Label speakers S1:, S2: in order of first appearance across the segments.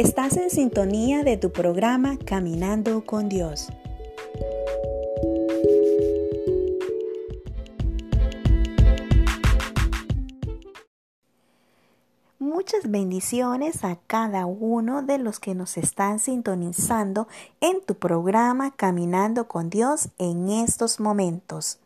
S1: Estás en sintonía de tu programa Caminando con Dios. Muchas bendiciones a cada uno de los que nos están sintonizando en tu programa Caminando con Dios en estos momentos.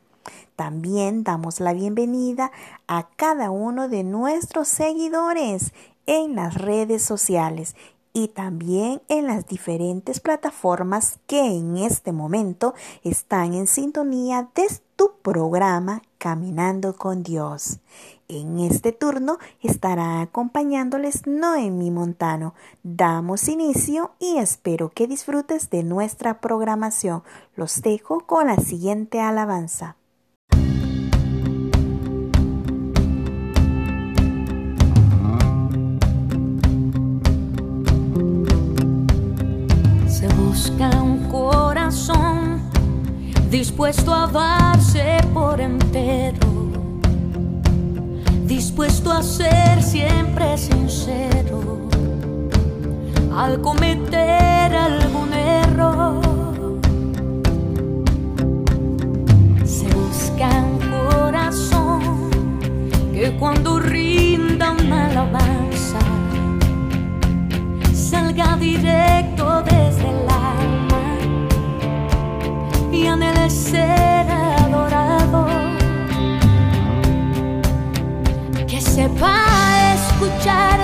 S1: También damos la bienvenida a cada uno de nuestros seguidores en las redes sociales y también en las diferentes plataformas que en este momento están en sintonía de tu programa Caminando con Dios. En este turno estará acompañándoles Noemi Montano. Damos inicio y espero que disfrutes de nuestra programación. Los dejo con la siguiente alabanza.
S2: Corazón dispuesto a darse por entero, dispuesto a ser siempre sincero al cometer algún error. Se busca un corazón que cuando rinda una alabanza salga directo desde y anhele ser adorado. Que sepa escuchar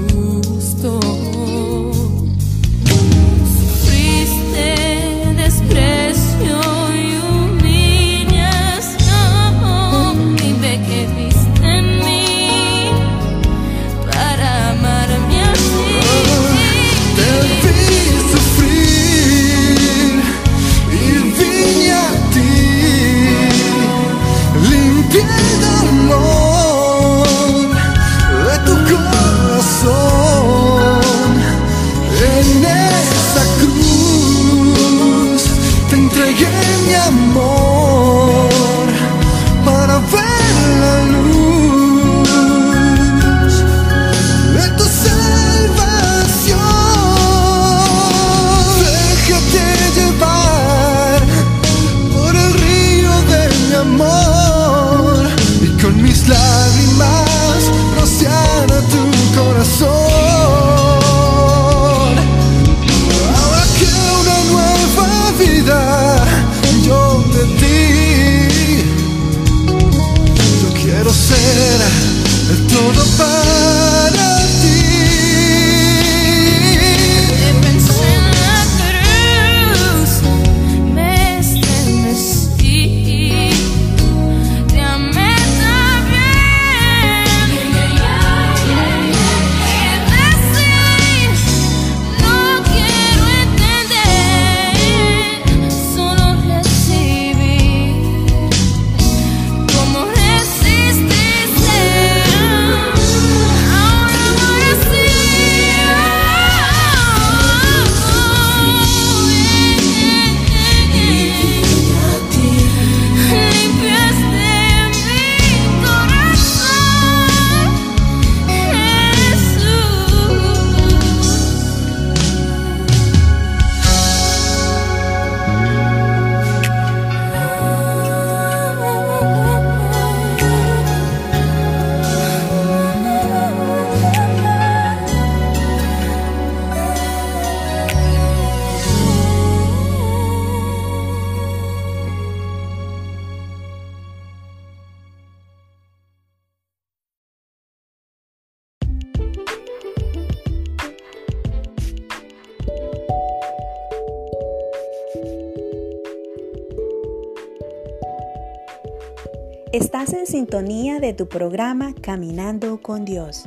S3: sintonía de tu programa Caminando con Dios.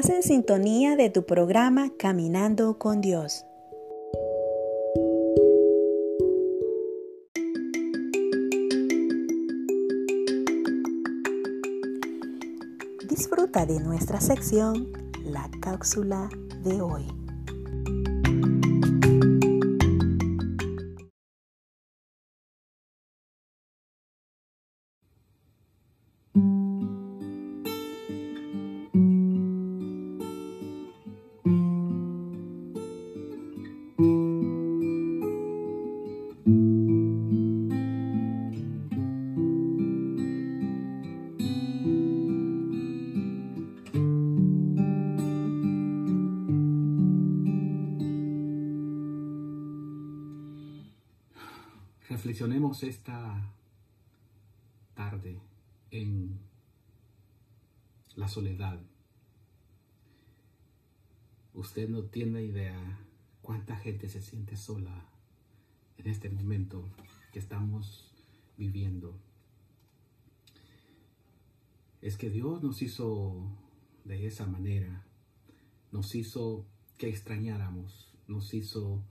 S3: Estás en sintonía de tu programa Caminando con Dios. Disfruta de nuestra sección La cápsula de hoy.
S4: Esta tarde en la soledad. Usted no tiene idea cuánta gente se siente sola en este momento que estamos viviendo. Es que Dios nos hizo de esa manera, nos hizo que extrañáramos, nos hizo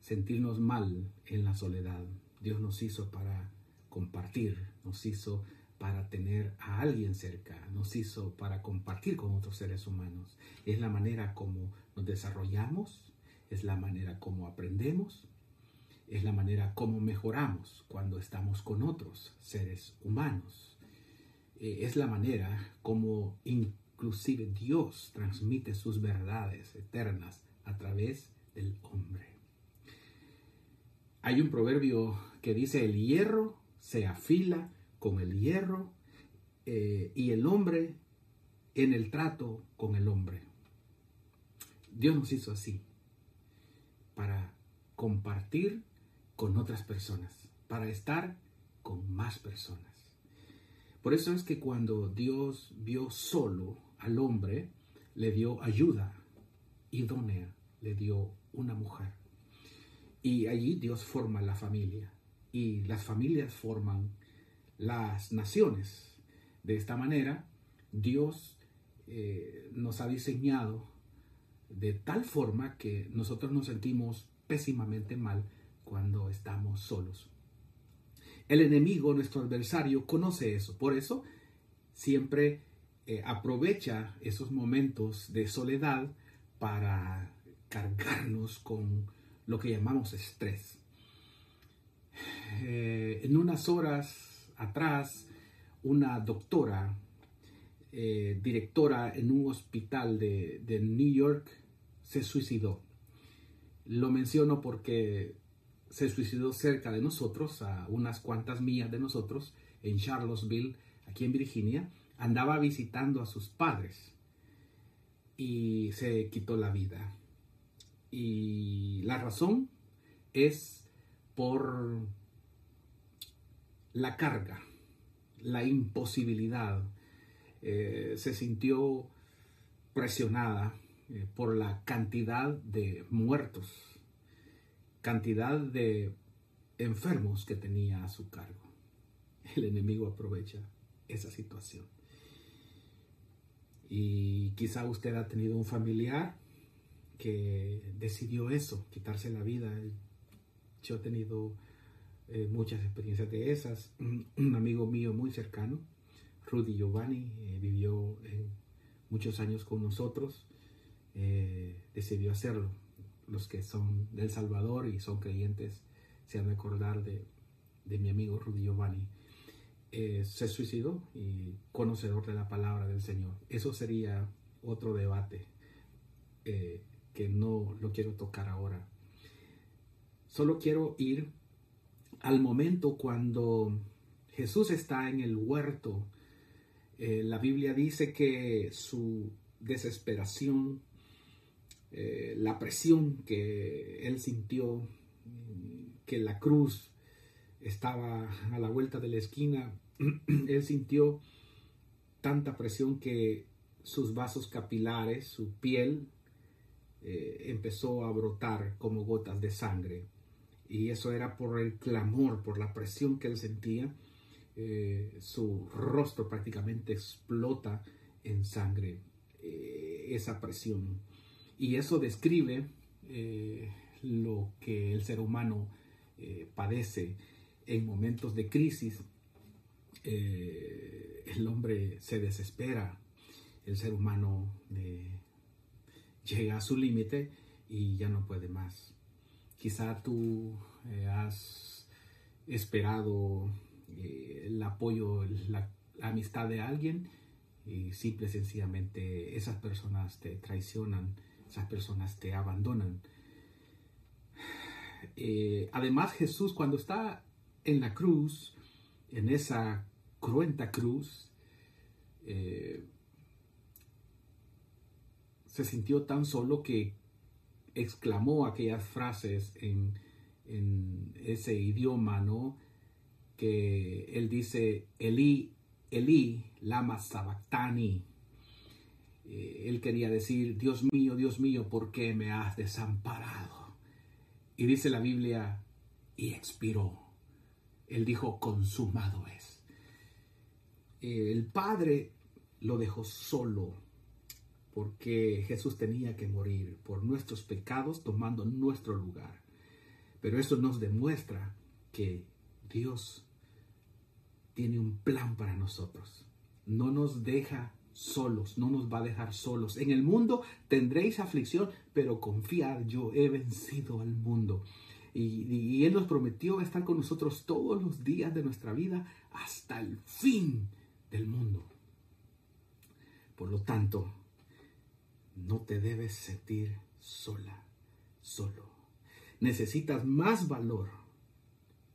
S4: sentirnos mal en la soledad. Dios nos hizo para compartir, nos hizo para tener a alguien cerca, nos hizo para compartir con otros seres humanos. Es la manera como nos desarrollamos, es la manera como aprendemos, es la manera como mejoramos cuando estamos con otros seres humanos. Eh, es la manera como inclusive Dios transmite sus verdades eternas a través del hombre. Hay un proverbio que dice, el hierro se afila con el hierro eh, y el hombre en el trato con el hombre. Dios nos hizo así, para compartir con otras personas, para estar con más personas. Por eso es que cuando Dios vio solo al hombre, le dio ayuda idónea, le dio una mujer. Y allí Dios forma la familia. Y las familias forman las naciones. De esta manera, Dios eh, nos ha diseñado de tal forma que nosotros nos sentimos pésimamente mal cuando estamos solos. El enemigo, nuestro adversario, conoce eso. Por eso siempre eh, aprovecha esos momentos de soledad para cargarnos con lo que llamamos estrés. Eh, en unas horas atrás, una doctora, eh, directora en un hospital de, de New York, se suicidó. Lo menciono porque se suicidó cerca de nosotros, a unas cuantas millas de nosotros, en Charlottesville, aquí en Virginia. Andaba visitando a sus padres y se quitó la vida. Y la razón es por la carga, la imposibilidad. Eh, se sintió presionada eh, por la cantidad de muertos, cantidad de enfermos que tenía a su cargo. El enemigo aprovecha esa situación. Y quizá usted ha tenido un familiar que decidió eso, quitarse la vida. Yo he tenido eh, muchas experiencias de esas. Un, amigo mío muy cercano, Rudy Giovanni, eh, vivió muchos años con nosotros, eh, decidió hacerlo. Los que son del Salvador y son creyentes se han de acordar de, de mi amigo Rudy Giovanni. se suicidó y conocedor de la palabra del Señor. Eso sería otro debate que no lo quiero tocar ahora. Solo quiero ir al momento cuando Jesús está en el huerto. Eh, la Biblia dice que su desesperación, eh, la presión que él sintió, que la cruz estaba a la vuelta de la esquina, él sintió tanta presión que sus vasos capilares, su piel, eh, empezó a brotar como gotas de sangre. Y eso era por el clamor, por la presión que él sentía. Eh, su rostro prácticamente explota en sangre, eh, esa presión. Y eso describe lo que el ser humano padece en momentos de crisis. el hombre se desespera, el ser humano llega a su límite y ya no puede más. Quizá tú eh, has esperado eh, el apoyo, la, amistad de alguien y simple y sencillamente esas personas te traicionan, esas personas te abandonan. además Jesús cuando está en la cruz, en esa cruenta cruz, eh, se sintió tan solo que exclamó aquellas frases en, ese idioma, ¿no? Que él dice, Eli, Eli, lama sabactani. Eh, él quería decir, Dios mío, Dios mío, ¿por qué me has desamparado? Y dice la Biblia, y expiró. Él dijo, consumado es. el Padre lo dejó solo porque Jesús tenía que morir por nuestros pecados tomando nuestro lugar. Pero eso nos demuestra que Dios tiene un plan para nosotros. No nos deja solos, no nos va a dejar solos. En el mundo tendréis aflicción, pero confiad, yo he vencido al mundo. Y, Él nos prometió estar con nosotros todos los días de nuestra vida hasta el fin del mundo. Por lo tanto, no te debes sentir sola, solo. Necesitas más valor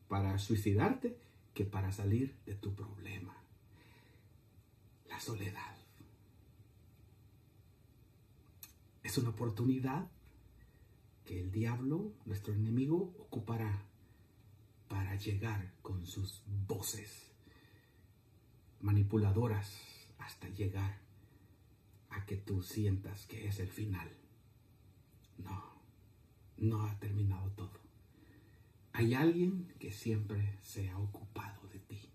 S4: para suicidarte que para salir de tu problema. La soledad. Es una oportunidad que el diablo, nuestro enemigo, ocupará para llegar con sus voces manipuladoras hasta llegar a que tú sientas que es el final. No, no ha terminado todo. Hay alguien que siempre se ha ocupado de ti.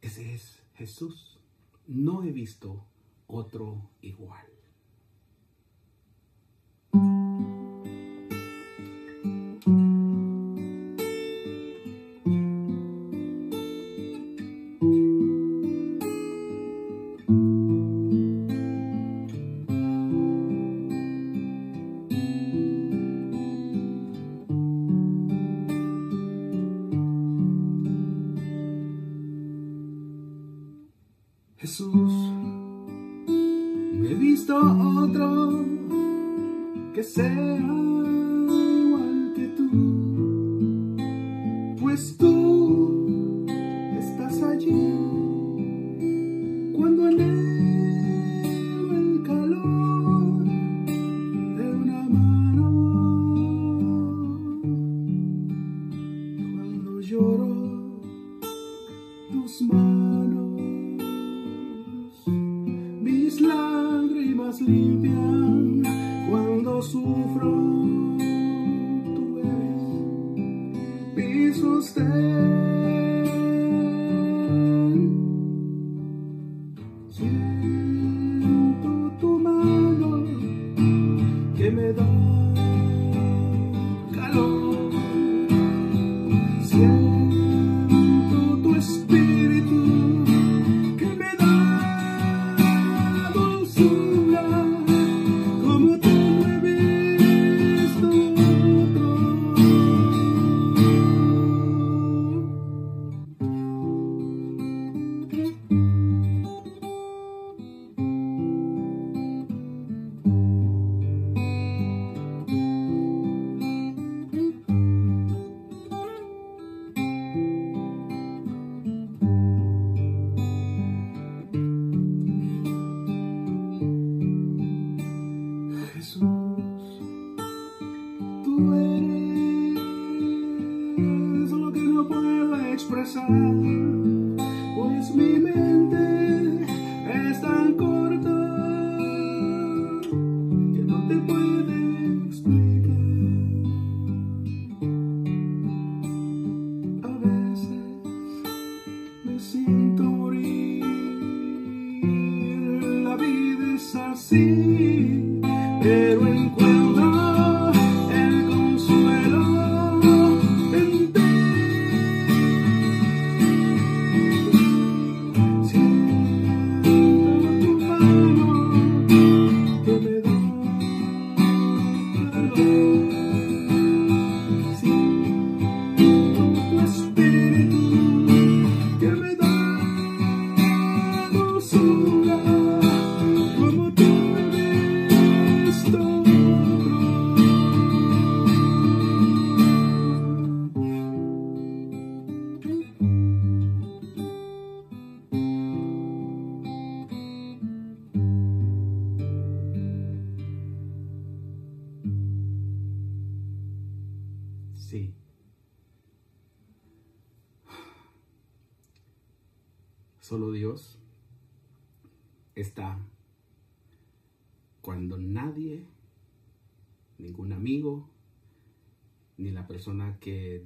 S4: Ese es Jesús. No he visto otro igual.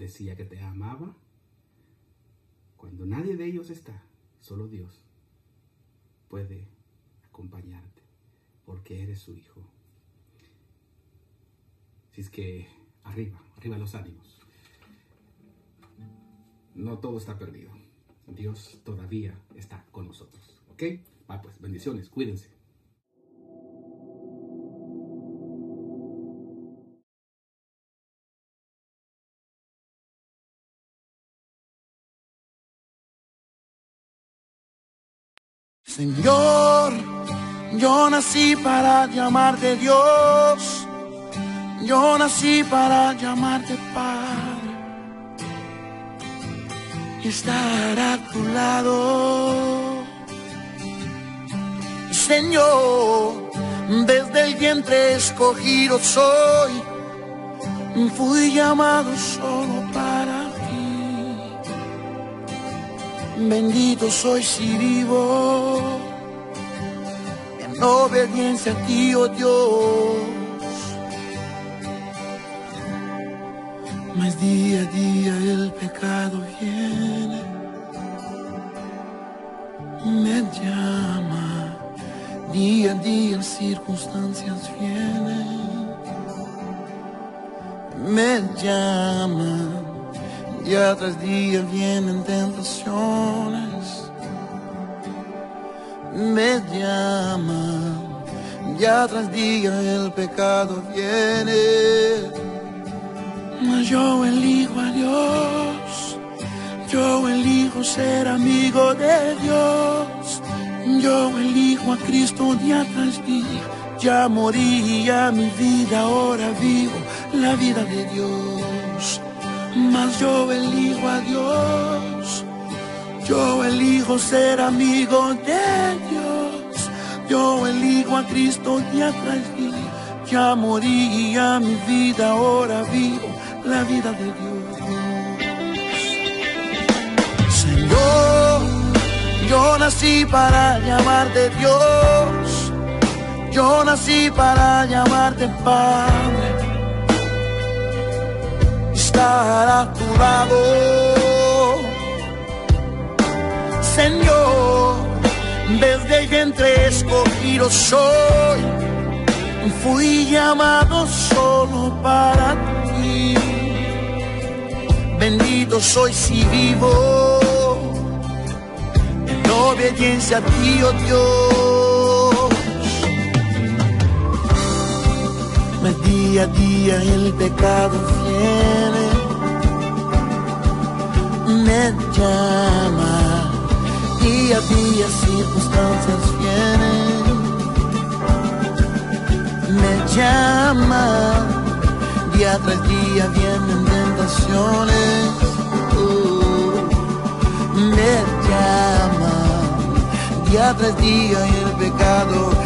S4: Decía que te amaba, cuando nadie de ellos está, solo Dios puede acompañarte, porque eres su hijo. Así es que arriba, arriba los ánimos. No todo está perdido. Dios todavía está con nosotros. ¿Ok? Va pues, bendiciones, cuídense.
S5: Señor, yo nací para llamarte Dios, yo nací para llamarte Padre. Y estar a tu lado. Señor, desde el vientre escogido soy, fui llamado solo para Bendito soy si vivo en obediencia a ti, oh Dios. Mas día a día el pecado viene, me llama. Día a día circunstancias vienen, me llama Día tras día vienen tentaciones, me llaman. Día tras día el pecado viene. Mas yo elijo a Dios, yo elijo ser amigo de Dios. Yo elijo a Cristo día tras día. Ya moría mi vida, ahora vivo la vida de Dios mas yo elijo a Dios. Yo elijo ser amigo de Dios. Yo elijo a Cristo día tras día. Ya moría mi vida, ahora vivo la vida de Dios. Señor, yo nací para llamarte Dios. Yo nací para llamarte Padre a tu lado. Señor, desde el vientre escogido soy, fui llamado solo para ti. Bendito soy si vivo en obediencia a ti, oh Dios. Me día a día el pecado viene me llama. Día a día circunstancias vienen, me llama. Día tras día vienen tentaciones, uh, me llama. Día tras día el pecado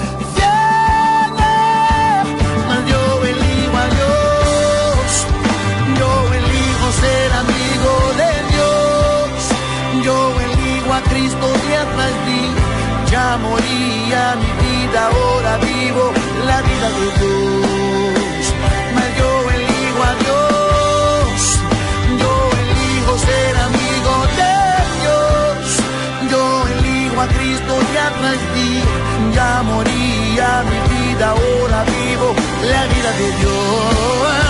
S5: Cristo día tras día. Ya moría mi vida, ahora vivo la vida de Dios. Mas yo elijo a Dios, yo elijo ser amigo de Dios. Yo elijo a Cristo día tras día. Ya moría mi vida, ahora vivo la vida de Dios.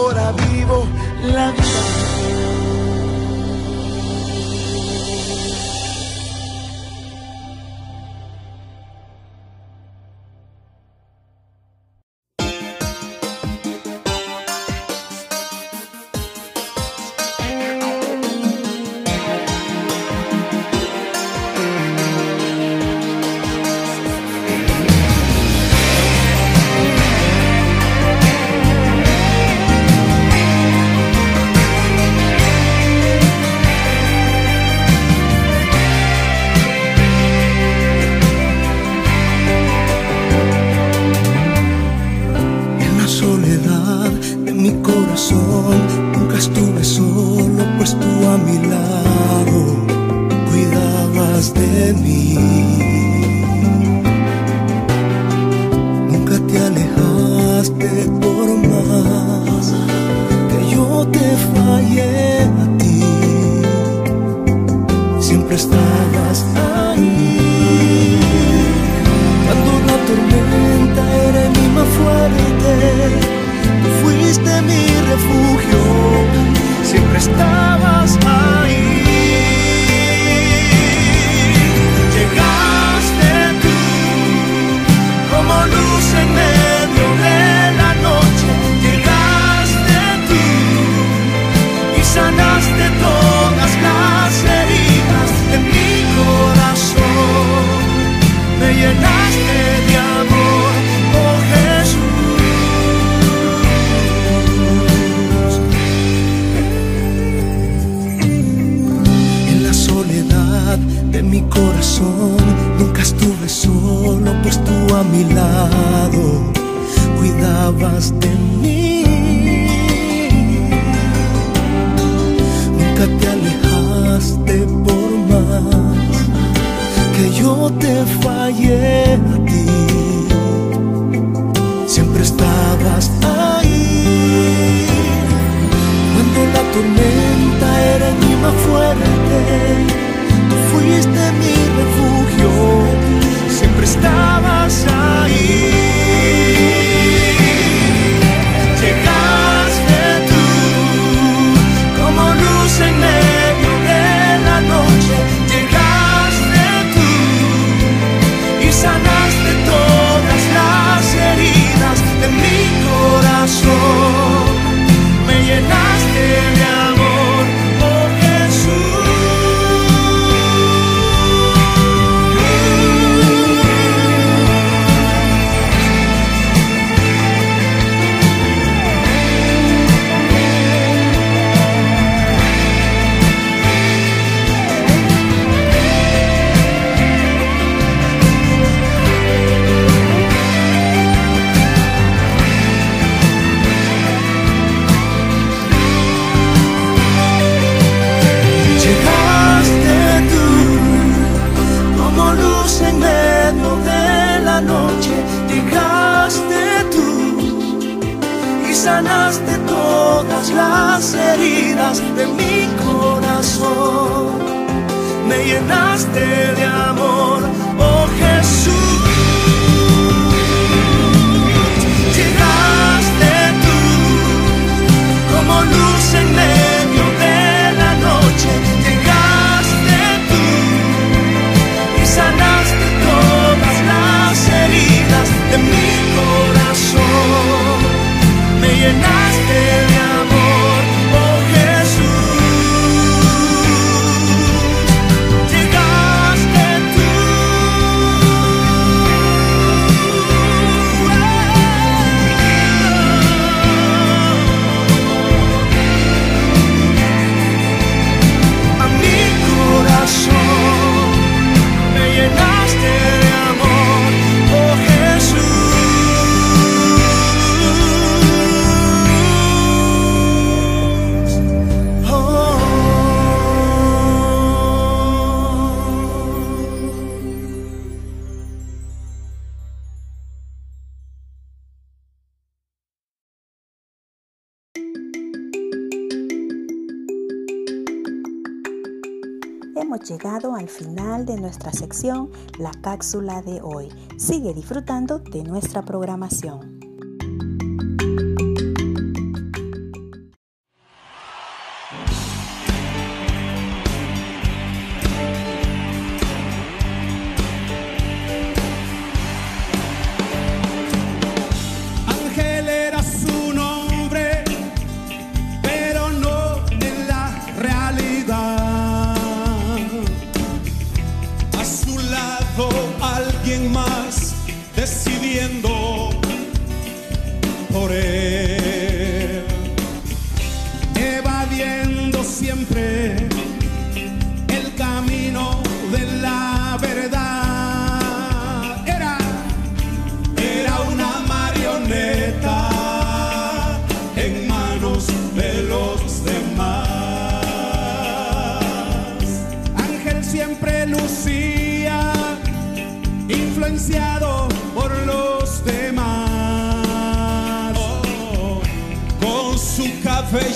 S1: al final de nuestra sección La cápsula de hoy. Sigue disfrutando de nuestra programación.
S6: viviendo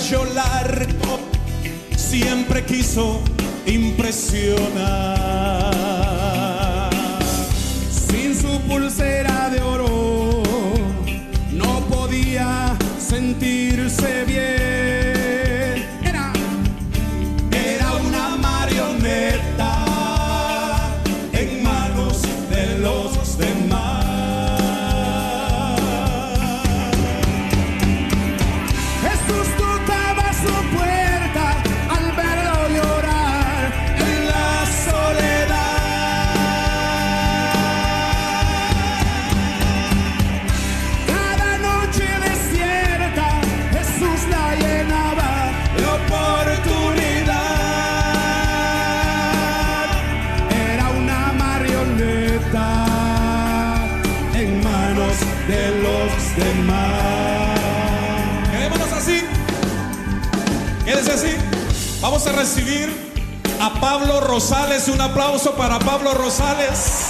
S6: cabello largo siempre quiso impresionar.
S7: Vamos a recibir a Pablo Rosales. Un aplauso para Pablo Rosales.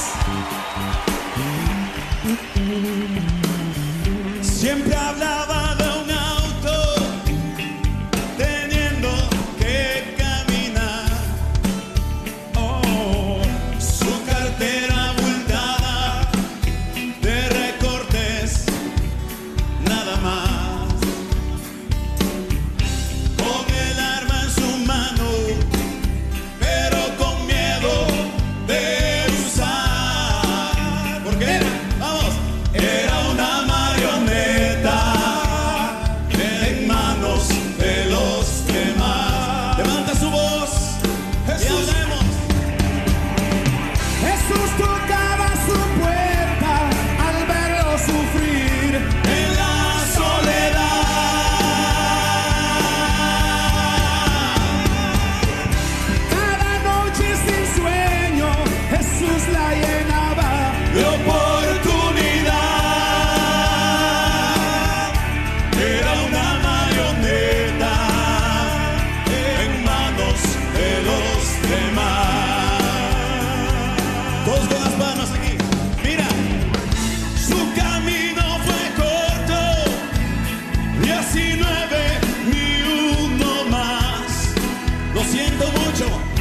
S7: siento mucho.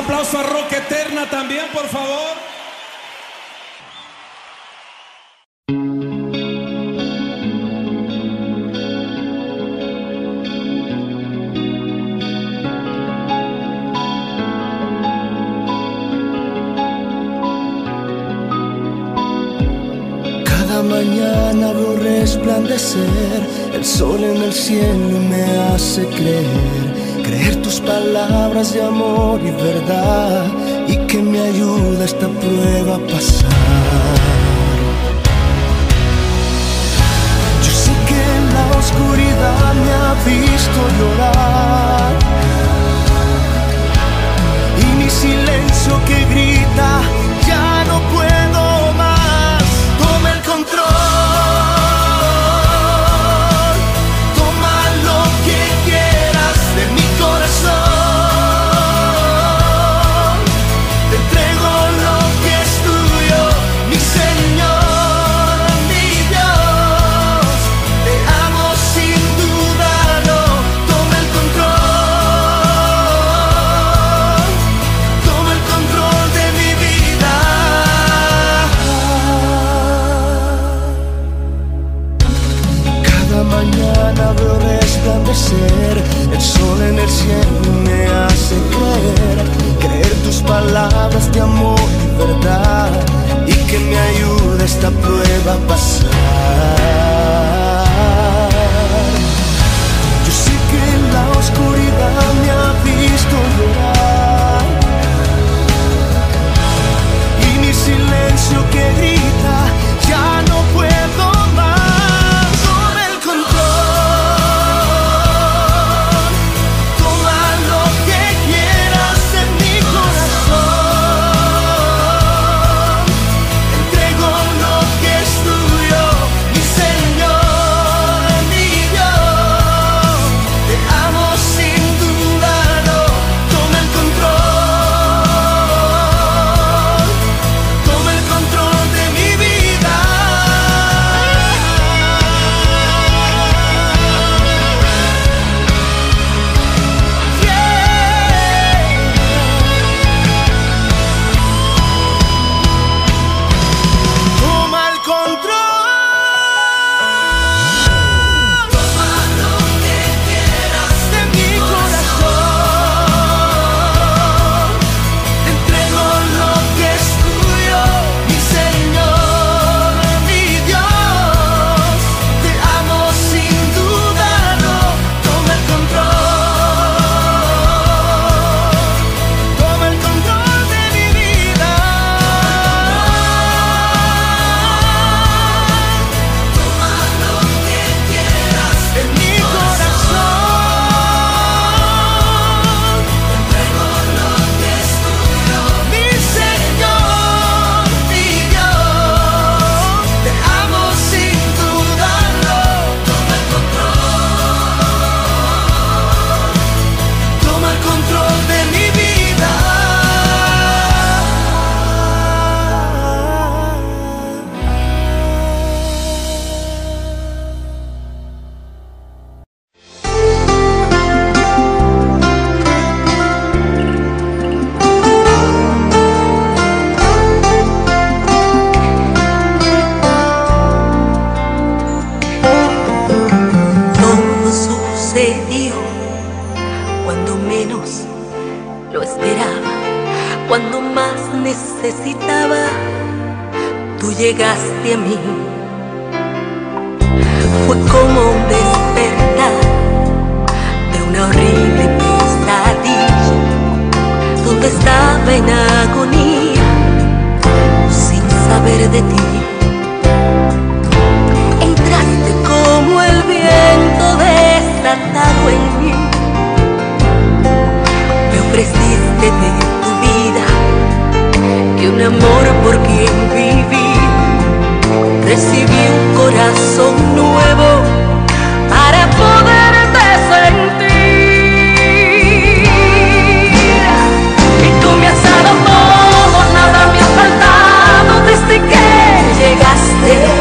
S7: aplauso a Rock Eterna también, por favor. Cada mañana veo resplandecer el sol en el cielo me hace creer palabras de amor y verdad y que me ayuda esta prueba a pasar. Yo sé que en la oscuridad me ha visto llorar y mi silencio que
S3: grita mañana veo resplandecer, el sol en el cielo me hace creer, creer tus palabras de amor y verdad, y que me ayuda esta prueba a pasar. Yo sé que la oscuridad me ha visto llorar, y mi silencio que grita ya no puede.
S8: necesitaba, tú llegaste a mí. Fue como un despertar de una horrible pesadilla, donde estaba en agonía, sin saber de ti. Entraste como el viento desatado en mí, me ofreciste de ti un amor por quien viví, recibí un corazón nuevo para poderte sentir. Y tú me has dado todo, nada me ha faltado desde que llegaste.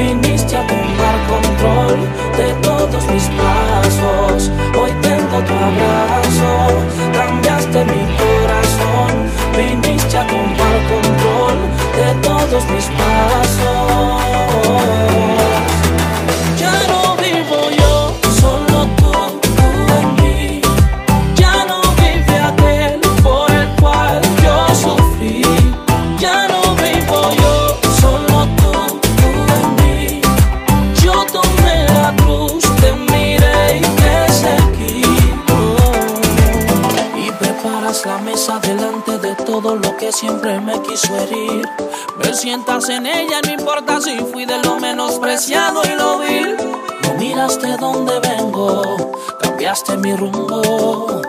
S9: viniste a tomar control de todos mis pasos. Hoy tengo tu abrazo, cambiaste mi corazón. Viniste a tomar control de todos
S10: mis pasos. Todo lo que siempre me quiso herir. Me sientas en ella, no importa si fui de lo menospreciado y lo vil. No miraste dónde vengo, cambiaste mi rumbo.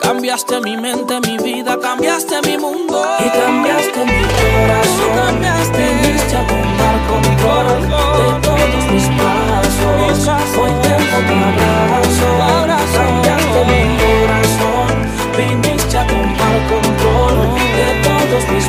S10: Cambiaste mi mente, mi vida, cambiaste mi mundo. Y cambiaste mi corazón. Cambiaste, viniste a tomar control de todos mis pasos. Hoy tengo tu abrazo. Cambiaste mi corazón. Viniste a tomar control φέτος
S9: τις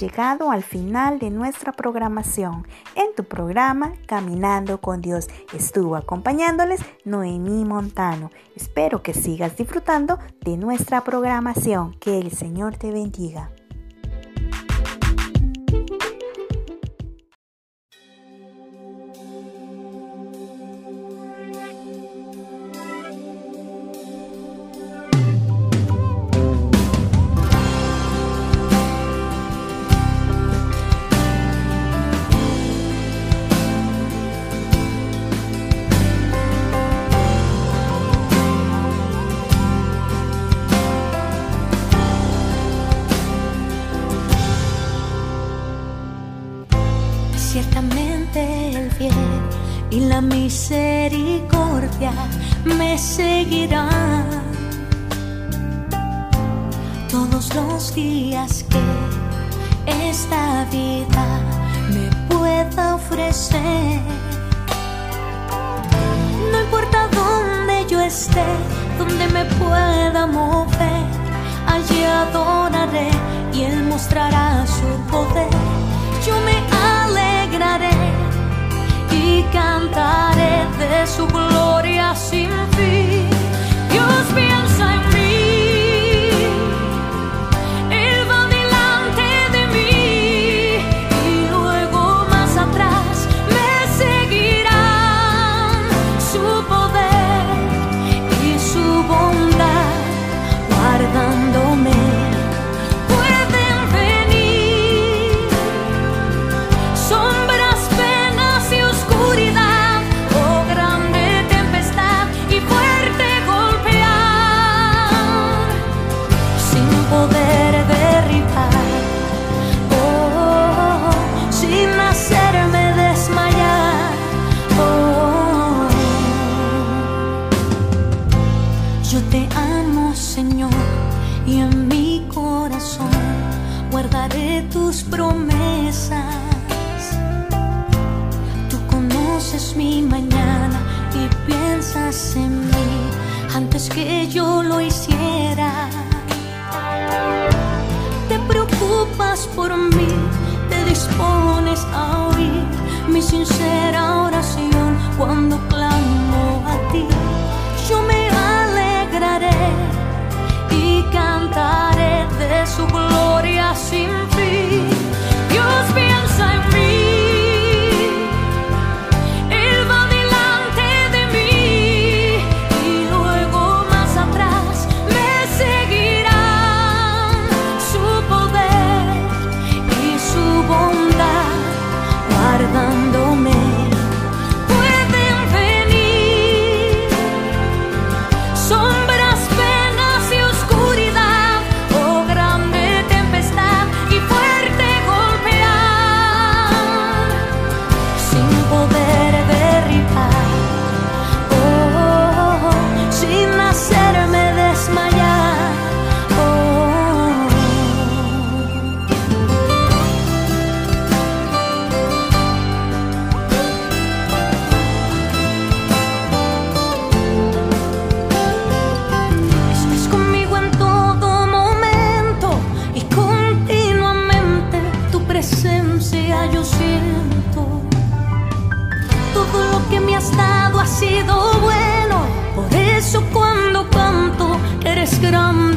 S9: llegado al final de nuestra programación. En tu programa Caminando con Dios estuvo acompañándoles Noemí Montano. Espero que sigas disfrutando de nuestra programación. Que el Señor te bendiga.
S2: Me seguirán todos los días que esta vida me pueda ofrecer. No importa dónde yo esté, donde me pueda mover, allí adoraré y Él mostrará su poder. Yo me y cantaré de su gloria sin fin. Dios piensa en eso cuando canto eres grande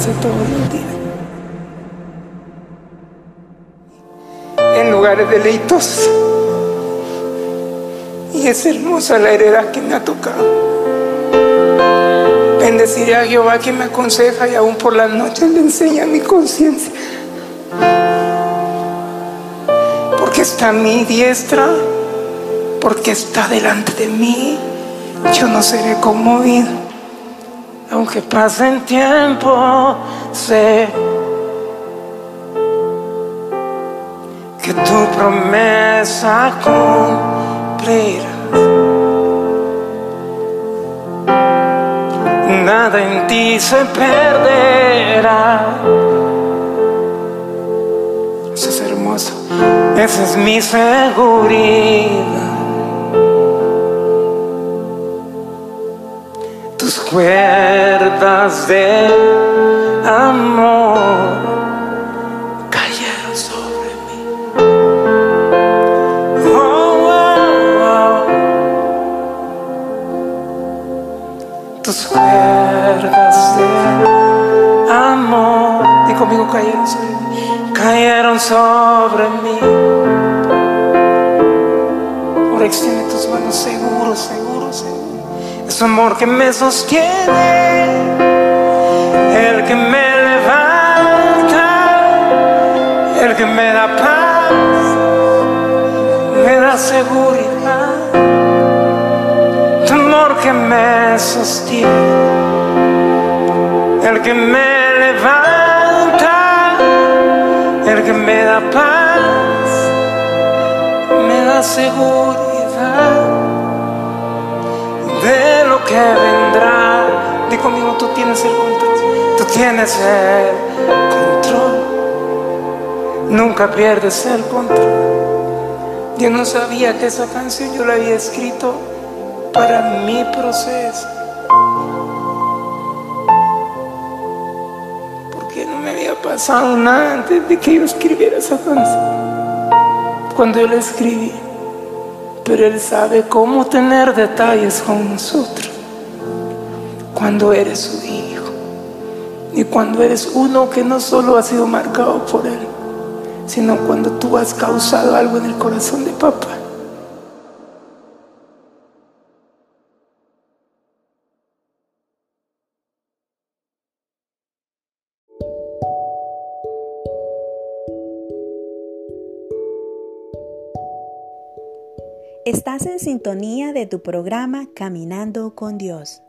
S11: pase todos los. En lugares deleitos. Y es hermosa la heredad que me ha tocado. Bendeciré a Jehová que me aconseja y aún por las noches le enseña mi conciencia. Porque está a mi diestra, porque está delante de mí, yo no seré conmovido. Aunque pasen tiempo, sé que tu promesa cumplirá. Nada en ti se perderá. Eso es hermoso. Esa es mi seguridad. Cuerdas de amor cayeron sobre mí. Oh, oh, oh. Tus cuerdas de amor, di conmigo, cayeron sobre mí. Cayeron sobre mí. Ahora extiende tus manos seguro, seguro. Es amor que me sostiene, el que me levanta, el que me da paz, me da seguridad. Tu amor que me sostiene, el que me levanta, el que me da paz, me da seguridad que vendrá. Di conmigo, tú tienes el control. Tú tienes el control. Nunca pierdes el control. Yo no sabía que esa canción yo la había escrito para mi proceso. Porque no me había pasado nada antes de que yo escribiera esa canción. Cuando yo la escribí pero Él sabe cómo tener detalles con nosotros cuando eres su hijo y cuando eres uno que no solo ha sido marcado por Él, sino cuando tú has causado algo en el corazón de papá.
S3: Estás en sintonía de tu programa Caminando con Dios.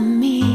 S2: Me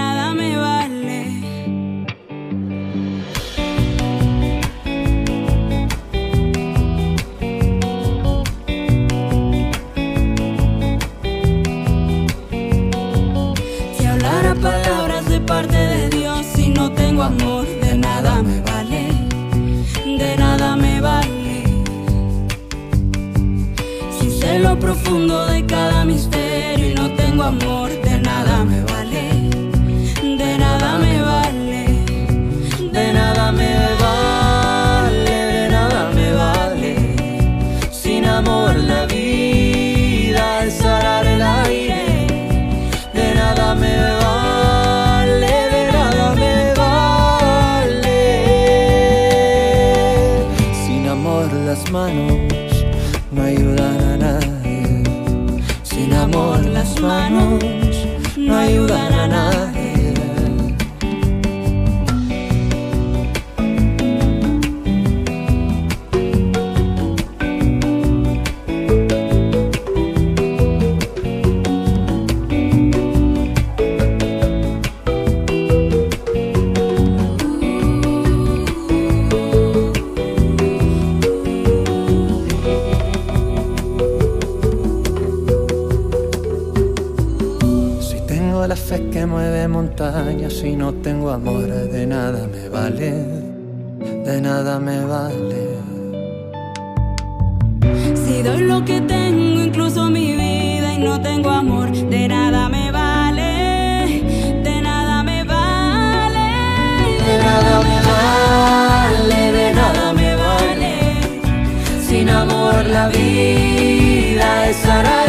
S12: nada me vale. Si hablara palabras de parte de Dios, si no tengo amor, de nada me vale. De nada me vale. Si sé lo profundo de cada misterio y no tengo amor
S2: si no tengo amor, de nada me vale, de nada me vale.
S13: Si doy lo que tengo, incluso mi vida, y no tengo amor, de nada me vale, de nada me vale.
S2: De nada me vale, de nada me vale. Sin amor la vida es.